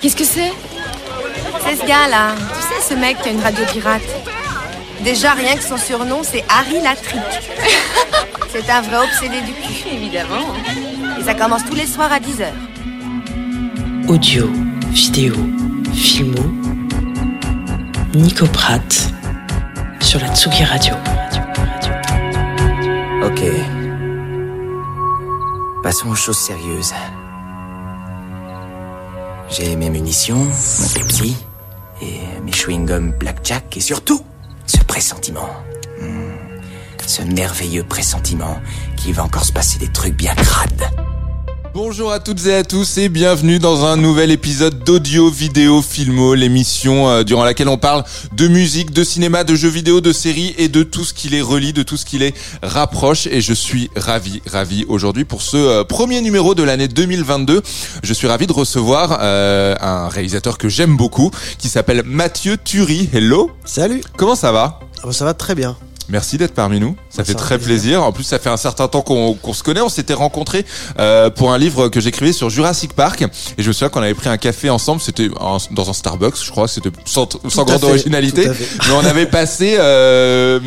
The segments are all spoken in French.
Qu'est-ce que c'est C'est ce gars-là. Tu sais, ce mec qui a une radio pirate. Déjà, rien que son surnom, c'est Harry Latrick. c'est un vrai obsédé du cul. Évidemment. Et ça commence tous les soirs à 10h. Audio, vidéo, filmo. Nico Pratt sur la Tsugi Radio. Ok. Passons aux choses sérieuses. J'ai mes munitions, mon Pepsi, et mes chewing-gums Blackjack, et surtout, ce pressentiment. Hmm. Ce merveilleux pressentiment qu'il va encore se passer des trucs bien crades. Bonjour à toutes et à tous et bienvenue dans un nouvel épisode d'Audio Vidéo Filmo, l'émission euh, durant laquelle on parle de musique, de cinéma, de jeux vidéo, de séries et de tout ce qui les relie, de tout ce qui les rapproche. Et je suis ravi, ravi aujourd'hui pour ce euh, premier numéro de l'année 2022. Je suis ravi de recevoir euh, un réalisateur que j'aime beaucoup qui s'appelle Mathieu Turi. Hello Salut Comment ça va? Ah bah, Ça va très bien. Merci d'être parmi nous. Ça Ça fait très plaisir. plaisir. En plus, ça fait un certain temps qu'on se connaît. On s'était rencontrés euh, pour un livre que j'écrivais sur Jurassic Park. Et je me souviens qu'on avait pris un café ensemble. C'était dans un Starbucks, je crois. C'était sans, sans grande fait, originalité. Mais on avait passé euh,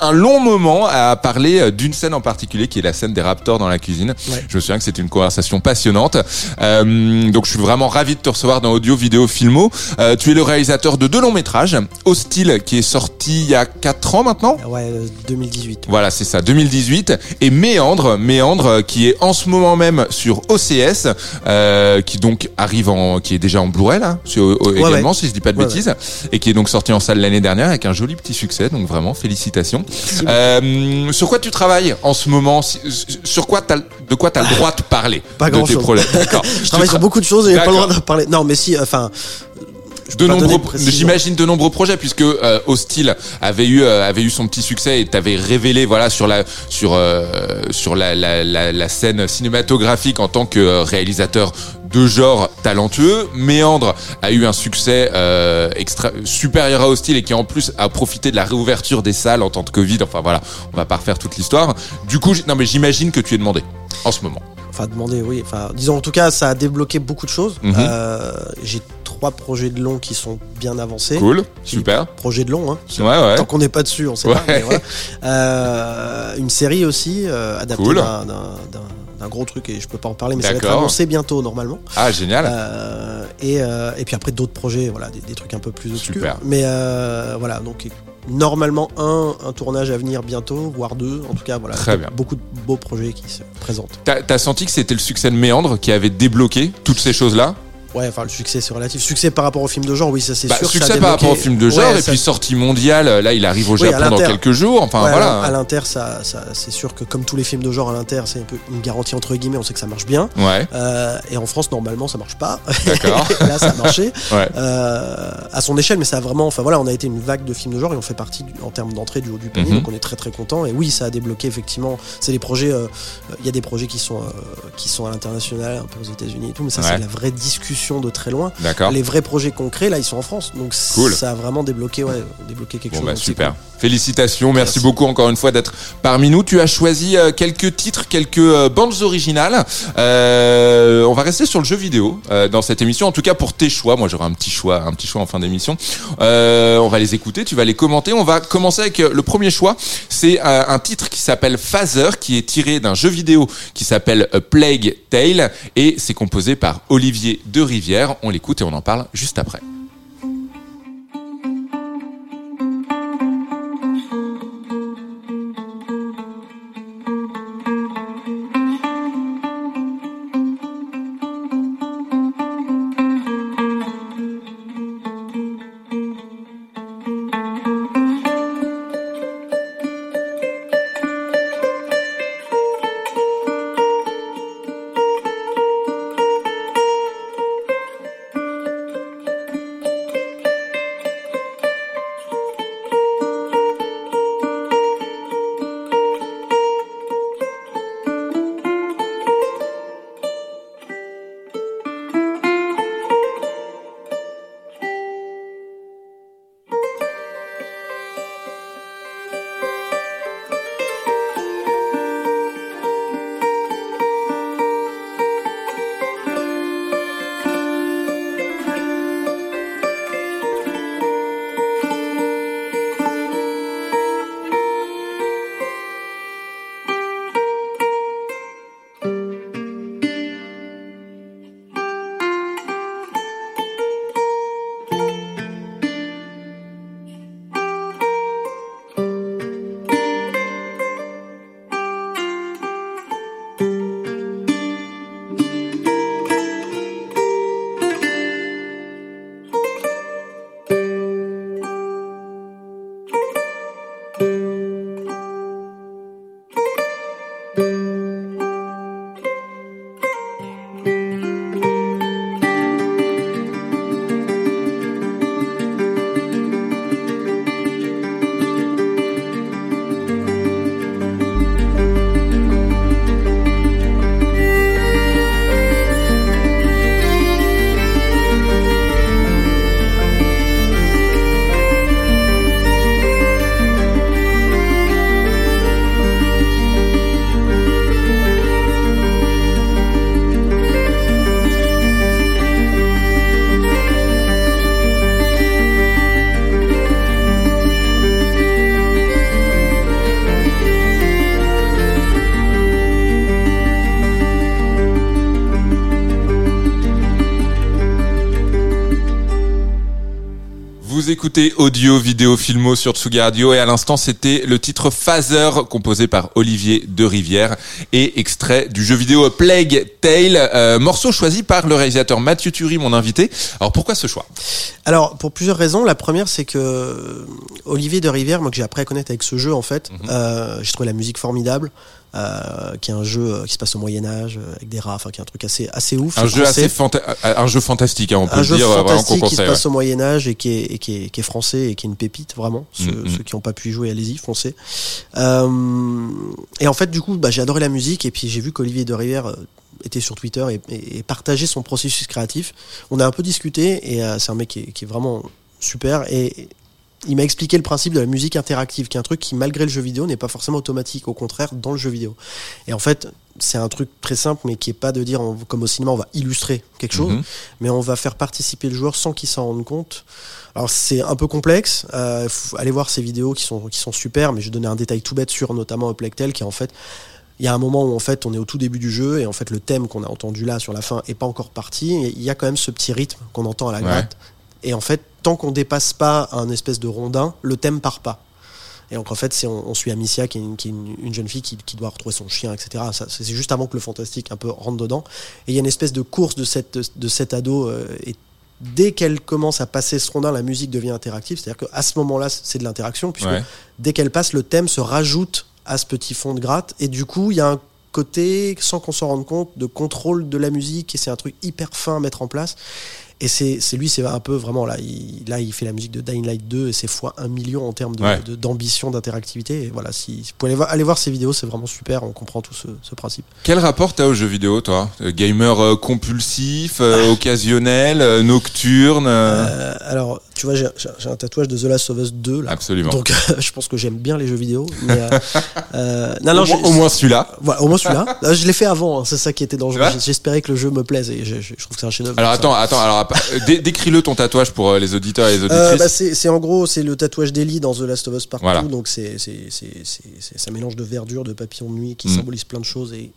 un long moment à parler euh, d'une scène en particulier, qui est la scène des raptors dans la cuisine. Ouais. Je me souviens que c'était une conversation passionnante. Euh, donc je suis vraiment ravi de te recevoir dans Audio Vidéo Filmo. Euh, tu es le réalisateur de deux longs métrages. Hostile, qui est sorti il y a quatre ans maintenant. Ouais, euh, 2018. Voilà, c'est ça, 2018. Et Méandre, Méandre, euh, qui est en ce moment même sur OCS, euh, qui donc arrive en, qui est déjà en Blu-ray là, sur- euh, également, ouais. si je dis pas de bêtises, et qui est donc sorti en salle l'année dernière avec un joli petit succès. Donc vraiment, félicitations. Euh, sur quoi tu travailles en ce moment Sur quoi de quoi t'as le droit de parler Pas de tes grand-chose. problèmes. Je travaille sur beaucoup de choses et j'ai pas le droit de parler. Non, mais si, enfin. De nombreux, j'imagine de nombreux projets puisque euh, Hostile avait eu euh, avait eu son petit succès et t'avais révélé voilà sur la sur euh, sur la, la, la, la scène cinématographique en tant que euh, réalisateur de genre talentueux. Méandre a eu un succès euh, extra supérieur à Hostile et qui en plus a profité de la réouverture des salles en temps de Covid. Enfin voilà, on va pas refaire toute l'histoire. Du coup, non mais j'imagine que tu es demandé en ce moment. Enfin, demander, oui. Enfin, disons, en tout cas, ça a débloqué beaucoup de choses. Mhm. Euh, j'ai trois projets de long qui sont bien avancés. Cool, super. Projets de long, hein. Ouais ouais. Tant qu'on n'est pas dessus, on sait Ouais. pas. mais voilà. Euh, une série aussi, euh, adaptée Cool. d'un- gros truc et je peux pas en parler, mais ça va être annoncé bientôt normalement. Ah génial. Euh, et, euh, et puis après d'autres projets, voilà, des, des trucs un peu plus obscurs. Super. Mais euh, voilà, donc normalement un, un tournage à venir bientôt, voire deux. En tout cas, voilà, Très bien. beaucoup de beaux projets qui se présentent. T'as t'as senti que c'était le succès de Méandre qui avait débloqué toutes ces choses-là? Ouais, enfin le succès c'est relatif. Succès par rapport au film de genre, oui, ça c'est bah, sûr. que ça a Succès par rapport au film de genre Ouais, et ça- puis sortie mondiale. Là, il arrive au Oui, Japon dans quelques jours. Enfin Ouais, voilà. À l'Inter, ça, ça, c'est sûr que comme tous les films de genre à l'Inter, c'est un peu une garantie entre guillemets. On sait que ça marche bien. Ouais, Euh, et en France, normalement, ça marche pas. d'accord. Là, ça a marché. Ouais. euh, à son échelle, mais ça a vraiment, enfin voilà, on a été une vague de films de genre et on fait partie du- en termes d'entrée du haut du panier, Mhm. donc on est très très content. Et oui, ça a débloqué effectivement. C'est des projets, euh, il y a des projets qui sont qui sont à l'international, un peu aux États-Unis et tout, mais ça c'est la vraie discussion de très loin. D'accord. Les vrais projets concrets, là, ils sont en France, donc Cool. ça a vraiment débloqué, ouais, débloqué quelque Bon chose. bah super. cool. Félicitations, merci, Merci. beaucoup encore une fois d'être parmi nous. Tu as choisi euh, quelques titres, quelques euh, bandes originales. Euh, on va rester sur le jeu vidéo euh, dans cette émission. En tout cas pour tes choix, moi j'aurai un petit choix, un petit choix en fin d'émission. Euh, on va les écouter, tu vas les commenter. On va commencer avec le premier choix. C'est un titre qui s'appelle Phaser, qui est tiré d'un jeu vidéo qui s'appelle Plague Tale et c'est composé par Olivier de On l'écoute et on en parle juste après. Vous écoutez audio, vidéo, filmo sur Tsugi Radio et à l'instant c'était le titre Phaser composé par Olivier de Rivière et extrait du jeu vidéo Plague Tale, euh, morceau choisi par le réalisateur Mathieu Turi, mon invité. Alors pourquoi ce choix? Alors pour plusieurs raisons. La première c'est que euh, Olivier de Rivière, moi que j'ai appris à connaître avec ce jeu en fait, Mhm. euh, j'ai trouvé la musique formidable. Euh, qui est un jeu euh, qui se passe au Moyen Âge euh, avec des rats, enfin qui est un truc assez assez ouf. Un jeu français. assez fanta- un jeu fantastique, hein, on peut un le jeu dire vraiment qui se passe au Moyen Âge et qui est, et qui est, qui est français et qui est une pépite vraiment. Ceux, Mm, mm. ceux qui n'ont pas pu y jouer, allez-y, foncez. Euh, et en fait, du coup, bah, j'ai adoré la musique et puis j'ai vu qu'Olivier de Rivière était sur Twitter et, et, et partageait son processus créatif. On a un peu discuté et euh, c'est un mec qui est, qui est vraiment super et il m'a expliqué le principe de la musique interactive, qui est un truc qui, malgré le jeu vidéo, n'est pas forcément automatique, au contraire, dans le jeu vidéo. Et en fait, c'est un truc très simple, mais qui est pas de dire, on- comme au cinéma, on va illustrer quelque chose, Mhm. mais on va faire participer le joueur sans qu'il s'en rende compte. Alors c'est un peu complexe. Euh, faut aller voir ces vidéos qui sont qui sont super, mais je vais donner un détail tout bête sur notamment Plectel, qui est en fait il y a un moment où en fait on est au tout début du jeu et en fait le thème qu'on a entendu là sur la fin est pas encore parti. Et il y a quand même ce petit rythme qu'on entend à la gratte. Et en fait, tant qu'on dépasse pas un espèce de rondin, le thème part pas. Et donc en fait, c'est on, on suit Amicia, qui est une, qui est une- une jeune fille qui, qui doit retrouver son chien, etc. C'est juste avant que le fantastique un peu rentre dedans. Et il y a une espèce de course de cette de cet ado. euh, et dès qu'elle commence à passer ce rondin, la musique devient interactive. C'est-à-dire qu'à ce moment-là, c'est de l'interaction, puisque Ouais. dès qu'elle passe, le thème se rajoute à ce petit fond de gratte. Et du coup, il y a un côté, sans qu'on s'en rende compte, de contrôle de la musique. Et c'est un truc hyper fin à mettre en place. Et c'est c'est lui, c'est un peu vraiment là. Il, là, il fait la musique de Dying Light 2 et c'est fois un million en termes Ouais. d'ambition, d'interactivité. Et voilà, si, si vous pouvez aller voir, aller voir ces vidéos, c'est vraiment super. On comprend tout ce, ce principe. Quel rapport t'as aux jeux vidéo, toi? Euh, Gamer euh, compulsif, euh, occasionnel, euh, nocturne Euh, alors, tu vois, j'ai un tatouage de The Last of Us 2 là. Absolument. Donc, je pense que j'aime bien les jeux vidéo. Mais, euh, euh, non, non, au, moins- j'ai- au moins celui-là. Au moins celui-là. Euh, je l'ai fait avant, hein, c'est ça qui était dangereux. J'espérais que le jeu me plaise et je, trouve que c'est un chef-d'œuvre. Alors Ça. attends, attends, alors euh, dé- décris-le ton tatouage pour euh, les auditeurs et les Euh, auditrices. bah, c'est en gros c'est le tatouage d'Ellie dans The Last of Us partout Voilà. donc c'est un mélange de verdure de papillon de nuit qui Mm. symbolise plein de choses et,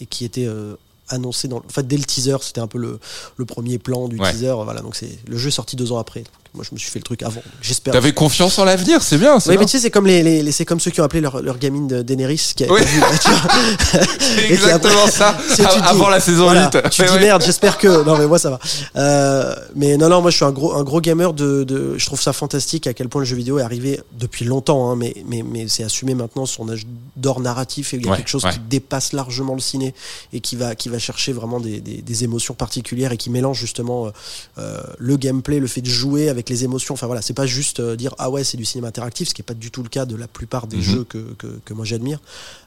et qui était euh, annoncé dans en fait dès le teaser c'était un peu le, le premier plan du Ouais. teaser voilà donc c'est le jeu est sorti deux ans après Donc, moi je me suis fait le truc avant j'espère T'avais confiance en l'avenir, c'est bien. oui mais tu sais c'est comme les, les, les- c'est comme ceux qui ont appelé leur, leur gamine de Daenerys qui a Oui. C'est exactement après- ça. Dis- Avant la saison voilà, 8. Tu Ouais, dis merde, j'espère que. Non, mais moi ça va. Euh, mais non, non, moi je suis un gros, un gros gamer de, de. Je trouve ça fantastique à quel point le jeu vidéo est arrivé depuis longtemps, hein, mais, mais, mais c'est assumé maintenant son âge d'or narratif et il y a Ouais, quelque chose ouais. qui dépasse largement le ciné et qui va, qui va chercher vraiment des, des, des émotions particulières et qui mélange justement euh, euh, le gameplay, le fait de jouer avec les émotions. Enfin voilà, c'est pas juste euh, dire ah ouais, c'est du cinéma interactif, ce qui est pas du tout le cas de la plupart des Mhm. jeux que, que, que moi j'admire.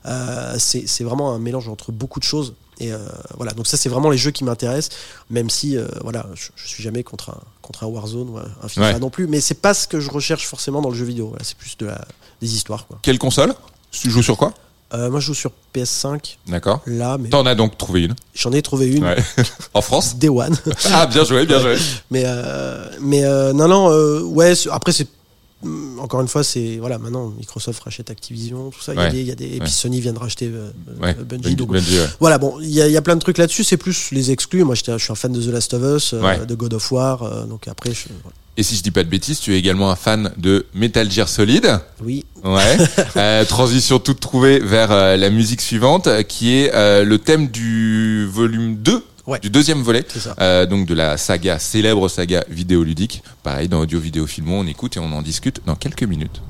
Euh, c'est vraiment un mélange entre beaucoup de choses. Et euh, voilà, donc ça c'est vraiment les jeux qui m'intéressent, même si euh, voilà, je, je suis jamais contre un contre un Warzone ou un, un FIFA Ouais. non plus, mais c'est pas ce que je recherche forcément dans le jeu vidéo. Voilà, c'est plus de la, des histoires quoi. Quelle console? Tu joues sur quoi? Euh, moi je joue sur PS5 D'accord. là, mais T'en as donc trouvé une. j'en ai trouvé une. Ouais. en France Day One. Ah, bien joué, bien joué. mais euh, mais euh, non non ouais après c'est hum, encore une fois c'est voilà maintenant Microsoft rachète Activision tout ça il y a Ouais. des, il y a des et Ouais. puis Sony vient de racheter Bungie, donc Bungie, voilà bon il y a, il y a plein de trucs là-dessus c'est plus les exclus moi je suis un fan de The Last of Us de God of War donc après je, voilà. Et si je dis pas de bêtises, tu es également un fan de Metal Gear Solid. oui Ouais. Euh, transition toute trouvée vers euh, la musique suivante, qui est euh, le thème du volume 2, Ouais. du deuxième volet, c'est ça euh, donc de la saga, célèbre saga vidéoludique. Pareil, dans Audio Vidéo Filmo, on écoute et on en discute dans quelques minutes.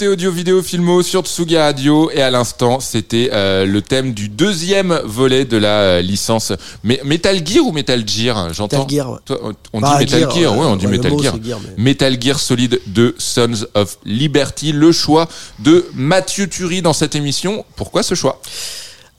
Écoutez Audio Vidéo Filmo sur Tsugi Radio et à l'instant c'était euh, le thème du deuxième volet de la euh, licence Mais Metal Gear ou Metal Gear J'entends. Metal Gear, ouais. Toi, on- Bah, dit Metal Gear, Gear, euh, ouais, on dit ouais, le Metal Gear. c'est Gear, mais- Metal Gear Solid de Sons of Liberty, le choix de Mathieu Turi dans cette émission. Pourquoi ce choix?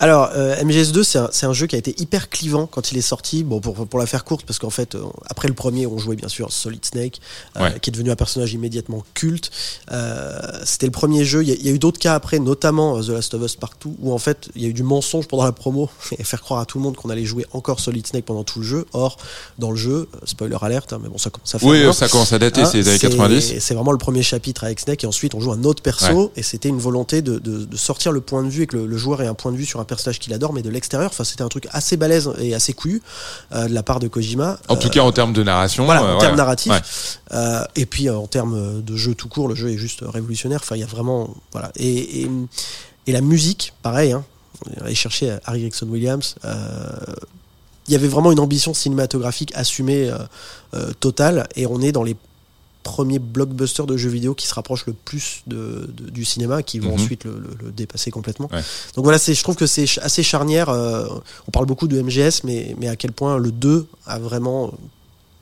Alors, euh, MGS2, c'est un, un jeu qui a été hyper clivant quand il est sorti. Bon, pour, pour la faire courte, parce qu'en fait, euh, après le premier, on jouait bien sûr Solid Snake, euh, Ouais. qui est devenu un personnage immédiatement culte. Euh, C'était le premier jeu. Il y a, il y a eu d'autres cas après, notamment euh, The Last of Us Partout, où en fait, il y a eu du mensonge pendant la promo et faire croire à tout le monde qu'on allait jouer encore Solid Snake pendant tout le jeu. Or, dans le jeu, spoiler alerte, hein, mais bon, ça commence à faire. Oui, ça commence à dater, Hein, c'est les années 90. C'est vraiment le premier chapitre avec Snake et ensuite on joue un autre perso et c'était une volonté de, de- de sortir le point de vue et que le, le joueur ait un point de vue sur un personnage qu'il adore mais de l'extérieur. Enfin c'était un truc assez balèze et assez couillu euh, de la part de Kojima. En tout cas, en termes de narration. voilà, euh, en termes narratifs. Ouais. Euh, et puis en termes de jeu tout court, le jeu est juste révolutionnaire. Enfin, il y a vraiment. Voilà. Et, et, et la musique, pareil, hein. on allait chercher Harry Gregson Williams. il y avait vraiment une ambition cinématographique assumée euh, euh, totale. Et on est dans les premiers blockbusters de jeux vidéo qui se rapprochent le plus de, de- du cinéma, qui vont Mhm. ensuite le, le- le dépasser complètement. Ouais. Donc voilà, c'est, je trouve que c'est assez charnière. euh, on parle beaucoup de MGS, mais, mais à quel point le 2 a vraiment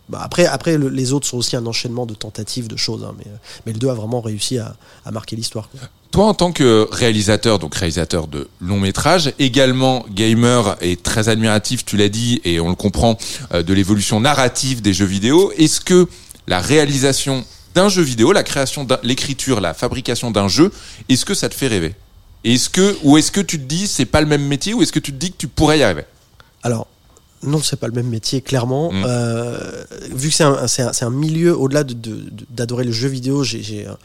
bah, après, après le- les autres sont aussi un enchaînement de tentatives, de choses, hein, mais, euh, mais le 2 a vraiment réussi à, à marquer l'histoire. Toi, en tant que réalisateur, donc réalisateur de long métrage, également gamer et très admiratif, tu l'as dit, et on le comprend, euh, de l'évolution narrative des jeux vidéo, est-ce que la réalisation d'un jeu vidéo, la création, l'écriture, la fabrication d'un jeu, est-ce que ça te fait rêver? Est-ce que ou est-ce que tu te dis c'est pas le même métier ou est-ce que tu te dis que tu pourrais y arriver? Alors, non, c'est pas le même métier, clairement. Mm. Euh, vu que c'est un, un, milieu, au-delà de- de- de- d'adorer le jeu vidéo, euh,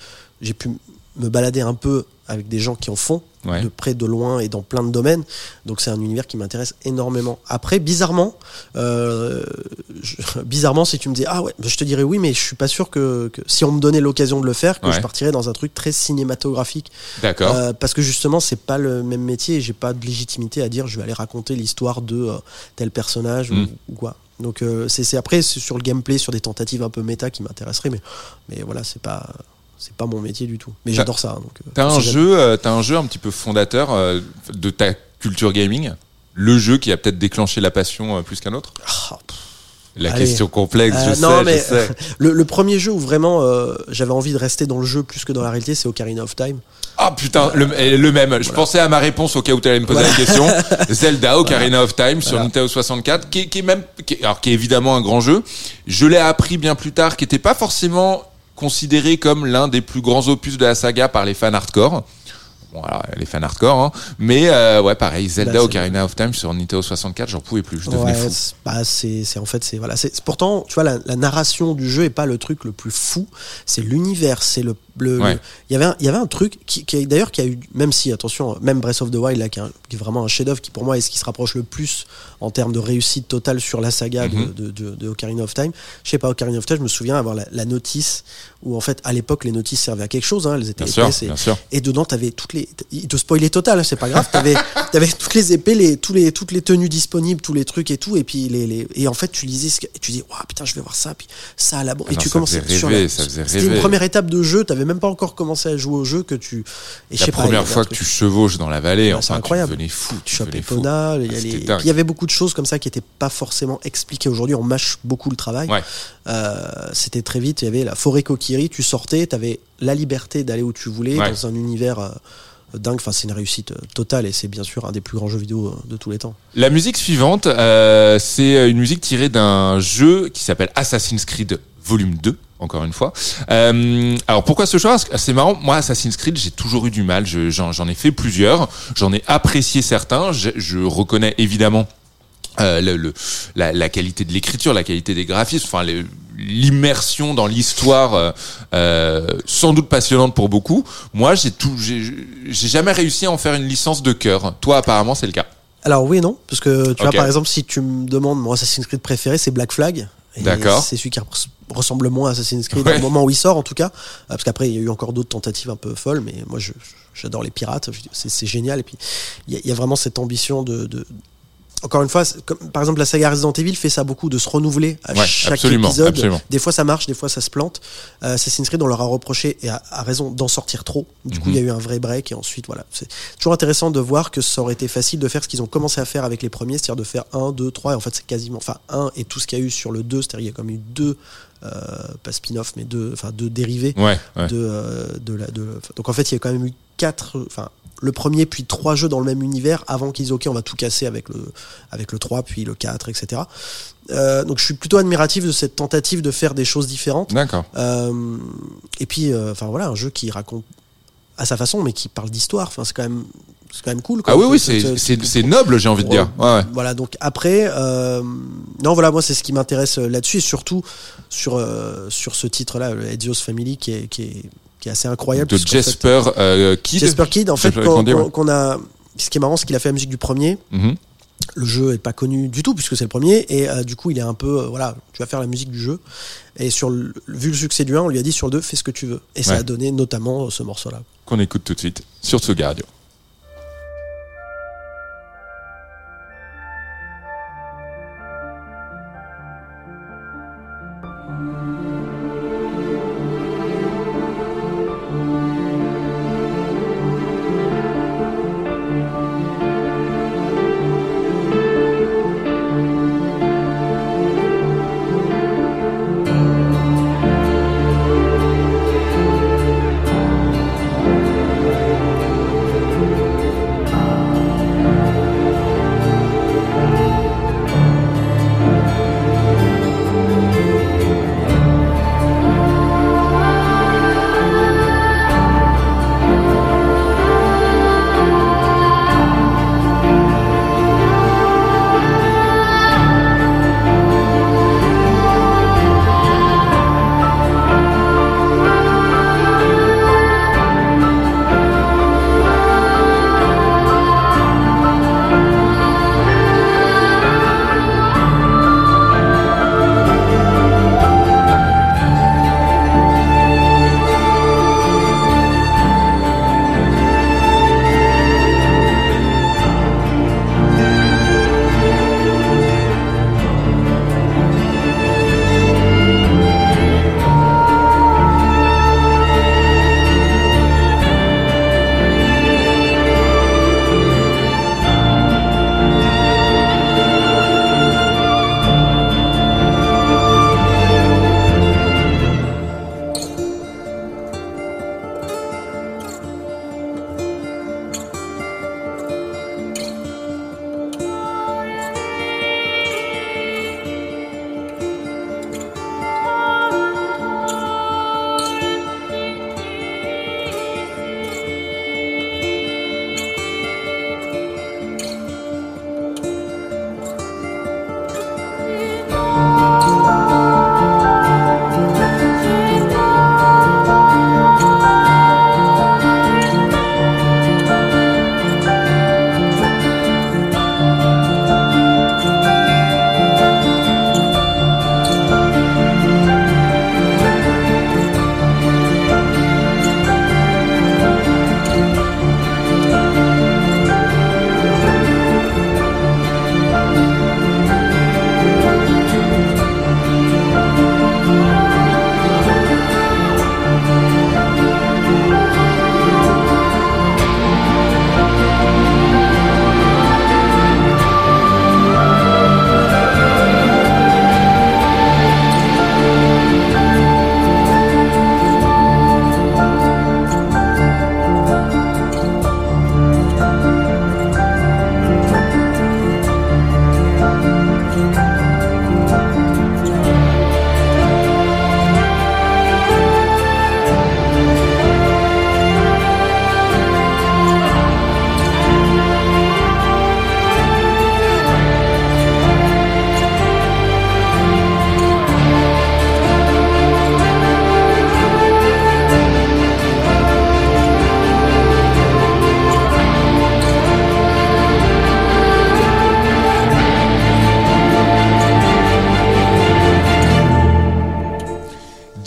j'ai pu me balader un peu avec des gens qui en font, Ouais. de près, de loin et dans plein de domaines. Donc c'est un univers qui m'intéresse énormément. Après, bizarrement, euh, je- bizarrement, si tu me dis ah ouais, je te dirais oui, mais je suis pas sûr que, que si on me donnait l'occasion de le faire, que Ouais. je partirais dans un truc très cinématographique. D'accord. Euh, parce que justement, c'est pas le même métier et j'ai pas de légitimité à dire je vais aller raconter l'histoire de euh, tel personnage ou- Mm. ou, quoi. Donc euh, c'est après sur le gameplay, sur des tentatives un peu méta qui m'intéresseraient, mais mais voilà, c'est pas c'est pas mon métier du tout. Mais j'adore ça. hein, Donc euh, T'as un jeu, euh, t'as un jeu un petit peu fondateur euh, de ta culture gaming. Le jeu qui a peut-être déclenché la passion euh, plus qu'un autre. Ah. La Allez. question complexe, je non, sais, mais- je sais. Le, le premier jeu où vraiment j'avais envie de rester dans le jeu plus que dans la réalité, c'est Ocarina of Time. Ah putain, le, le même. Je pensais à ma réponse au cas où tu allais me poser la question. Zelda Ocarina of Time sur Voilà. Nintendo 64, qui, est- qui est même, qui alors qui est évidemment un grand jeu. Je l'ai appris bien plus tard, qui n'était pas forcément considéré comme l'un des plus grands opus de la saga par les fans hardcore. Bon, alors, les fans hardcore, hein. Mais euh, ouais, pareil, Zelda Bah, Ocarina of Time sur Nintendo 64, j'en pouvais plus, je devenais Ouais, fou. c'est- bah, c'est c'est- en fait c'est voilà c'est pourtant tu vois la, la narration du jeu est pas le truc le plus fou c'est l'univers c'est le le- Ouais. le- il y avait un, il y avait un truc qui, qui d'ailleurs qui a eu même si attention même Breath of the Wild là qui, est un- qui est vraiment un chef d'œuvre qui pour moi est ce qui se rapproche le plus en termes de réussite totale sur la saga de- Mhm. de, de, de Ocarina of Time je sais pas Ocarina of Time je me souviens avoir la, la notice où en fait à l'époque les notices servaient à quelque chose hein, elles étaient Bien sûr, épaisses et- bien sûr. et dedans, t'avais toutes les. Il te spoilait total, hein, c'est pas grave. T'avais, t'avais toutes les épées, les, tous les, toutes les tenues disponibles, tous les trucs et tout. Et puis les, les et en fait, tu lisais ce que, et tu dis, waouh, putain, je vais voir ça. Puis ça à la. Ah et non, tu faisait sur la- ça faisait C'était une première étape de jeu. T'avais même pas encore commencé à jouer au jeu que tu. Et La pas, première fois que tu chevauches dans la vallée, c'est enfin, incroyable. tu devenais fou. tu Tu il y, Ah, il y avait beaucoup de choses comme ça qui n'étaient pas forcément expliquées aujourd'hui. On mâche beaucoup le travail. Ouais. Euh, C'était très vite. Il y avait la forêt Kokiri. Tu sortais, tu avais la liberté d'aller où tu voulais Ouais. dans un univers euh, dingue. Enfin, c'est une réussite euh, totale et c'est bien sûr un des plus grands jeux vidéo de tous les temps. La musique suivante, euh, c'est une musique tirée d'un jeu qui s'appelle Assassin's Creed Volume 2, encore une fois. Euh, alors pourquoi ce choix? C'est marrant, moi Assassin's Creed, j'ai toujours eu du mal, Je- j'en ai fait plusieurs, j'en ai apprécié certains, je, je reconnais évidemment euh, le, le- la, la qualité de l'écriture, la qualité des graphismes, enfin l'immersion dans l'histoire, euh, euh, sans doute passionnante pour beaucoup. Moi, j'ai tout, j'ai jamais réussi à en faire une licence de cœur. Toi, apparemment, c'est le cas. Alors oui et non, parce que tu vois par exemple si tu me demandes mon Assassin's Creed préféré, c'est Black Flag. D'accord. C'est celui qui res- ressemble le moins à Assassin's Creed Ouais. au moment où il sort en tout cas, Euh, parce qu'après il y a eu encore d'autres tentatives un peu folles, mais moi j'adore les pirates, c'est génial et puis il y, y a vraiment cette ambition de, de encore une fois, comme- par exemple, la saga Resident Evil fait ça beaucoup, de se renouveler à Ouais, chaque absolument, épisode. absolument. Des fois, ça marche, des fois, ça se plante. Euh, Assassin's Creed, on leur a reproché, et à, à raison, d'en sortir trop. Du coup, Mhm. il y a eu un vrai break, et ensuite, voilà. C'est toujours intéressant de voir que ça aurait été facile de faire ce qu'ils ont commencé à faire avec les premiers, c'est-à-dire de faire 1, 2, 3, et en fait, c'est quasiment, enfin, 1 et tout ce qu'il y a eu sur le 2, c'est-à-dire il y a comme eu deux, euh, pas spin-off, mais deux, enfin, deux dérivés Ouais, ouais. de, euh, de la, de, donc en fait, il y a quand même eu quatre, enfin, le premier puis trois jeux dans le même univers avant qu'ils disent ok, on va tout casser avec le, avec le 3 puis le 4, etc. Euh, donc je suis plutôt admiratif de cette tentative de faire des choses différentes. D'accord. Euh, et puis, euh, enfin voilà, un jeu qui raconte à sa façon, mais qui parle d'histoire. Enfin, c'est quand même, c'est quand même cool. quoi. Ah oui, oui, C'est- noble, j'ai envie de dire. Ouais, ouais. voilà, donc après, euh, non, voilà, moi, c'est ce qui m'intéresse là-dessus, et surtout sur, euh, sur ce titre-là, le Edios Family, qui est, qui est, qui est assez incroyable. De fait, Jasper euh, Kidd. Jasper Kidd, en fait, qu'on ouais. a. Ce qui est marrant, c'est qu'il a fait la musique du premier. Mhm. Le jeu est pas connu du tout puisque c'est le premier et euh, du coup il est un peu euh, voilà tu vas faire la musique du jeu et sur le, vu le succès du 1 on lui a dit sur le 2 fais ce que tu veux et ça a donné notamment ce morceau là Qu'on écoute tout de suite sur Tsuga Radio.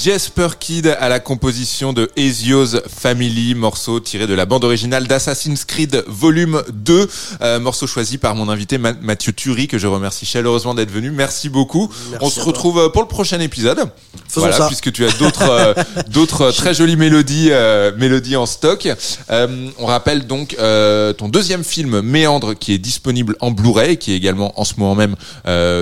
Jasper Kidd à la composition de Ezio's Family, morceau tiré de la bande originale d'Assassin's Creed Volume 2, euh, morceau choisi par mon invité Mathieu Turi, que je remercie chaleureusement d'être venu. Merci beaucoup. On se retrouve euh, pour le prochain épisode. Faisons voilà, ça. puisque tu as d'autres euh, d'autres très jolies mélodies euh, mélodies en stock. On rappelle donc ton deuxième film Méandre qui est disponible en Blu-ray, qui est également en ce moment même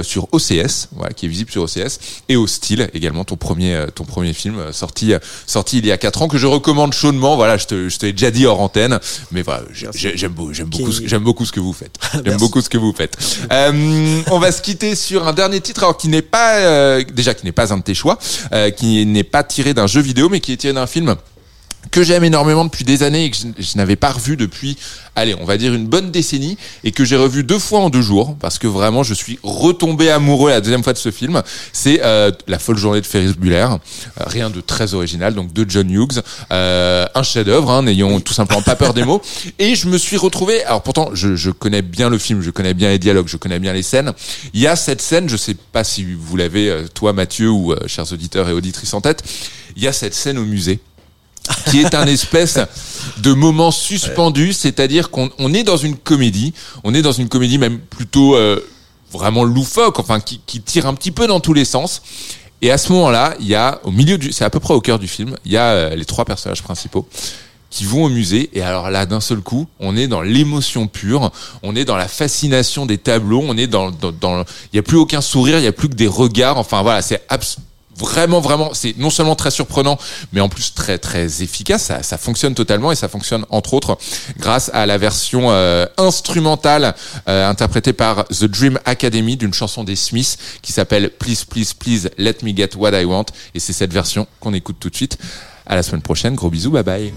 sur OCS, voilà, qui est visible sur OCS, et au style également ton premier ton premier film euh, sorti euh, sorti il y a quatre ans que je recommande chaudement. Voilà, je te je t'ai déjà dit hors antenne, mais voilà, j'ai- j'ai- j'aime beau- j'aime beaucoup j'aime beaucoup ce que vous faites. J'aime beaucoup ce que vous faites. Euh, on va se quitter sur un dernier titre, alors qui n'est pas euh, déjà qui n'est pas un de tes choix, euh, qui n'est pas tiré d'un jeu vidéo, mais qui est tiré d'un film que j'aime énormément depuis des années et que je, je n'avais pas revu depuis, allez, on va dire une bonne décennie et que j'ai revu deux fois en deux jours parce que vraiment je suis retombé amoureux la deuxième fois de ce film. C'est euh, La folle journée de Ferris Bueller, Euh, rien de très original, donc de John Hughes, euh, un chef-d'œuvre, hein, n'ayons tout simplement pas peur des mots. Et je me suis retrouvé, alors pourtant je, je connais bien le film, je connais bien les dialogues, je connais bien les scènes. Il y a cette scène, je sais pas si vous l'avez, euh, toi Mathieu ou euh, chers auditeurs et auditrices en tête, il y a cette scène au musée qui est un espèce de moment suspendu, c'est-à-dire qu'on on est dans une comédie, on est dans une comédie même plutôt euh, vraiment loufoque, enfin qui, qui tire un petit peu dans tous les sens. Et à ce moment-là, il y a au milieu du, c'est à peu près au cœur du film, il y a euh, les trois personnages principaux qui vont au musée. Et alors là d'un seul coup on est dans l'émotion pure on est dans la fascination des tableaux on est dans dans dans- il y a plus aucun sourire il y a plus que des regards. Enfin voilà c'est abs- vraiment vraiment c'est non seulement très surprenant mais en plus très très efficace. Ça, ça fonctionne totalement et ça fonctionne entre autres grâce à la version euh, instrumentale euh, interprétée par The Dream Academy d'une chanson des Smiths qui s'appelle Please Please Please Let Me Get What I Want. Et c'est cette version qu'on écoute tout de suite. À la semaine prochaine. Gros bisous. Bye bye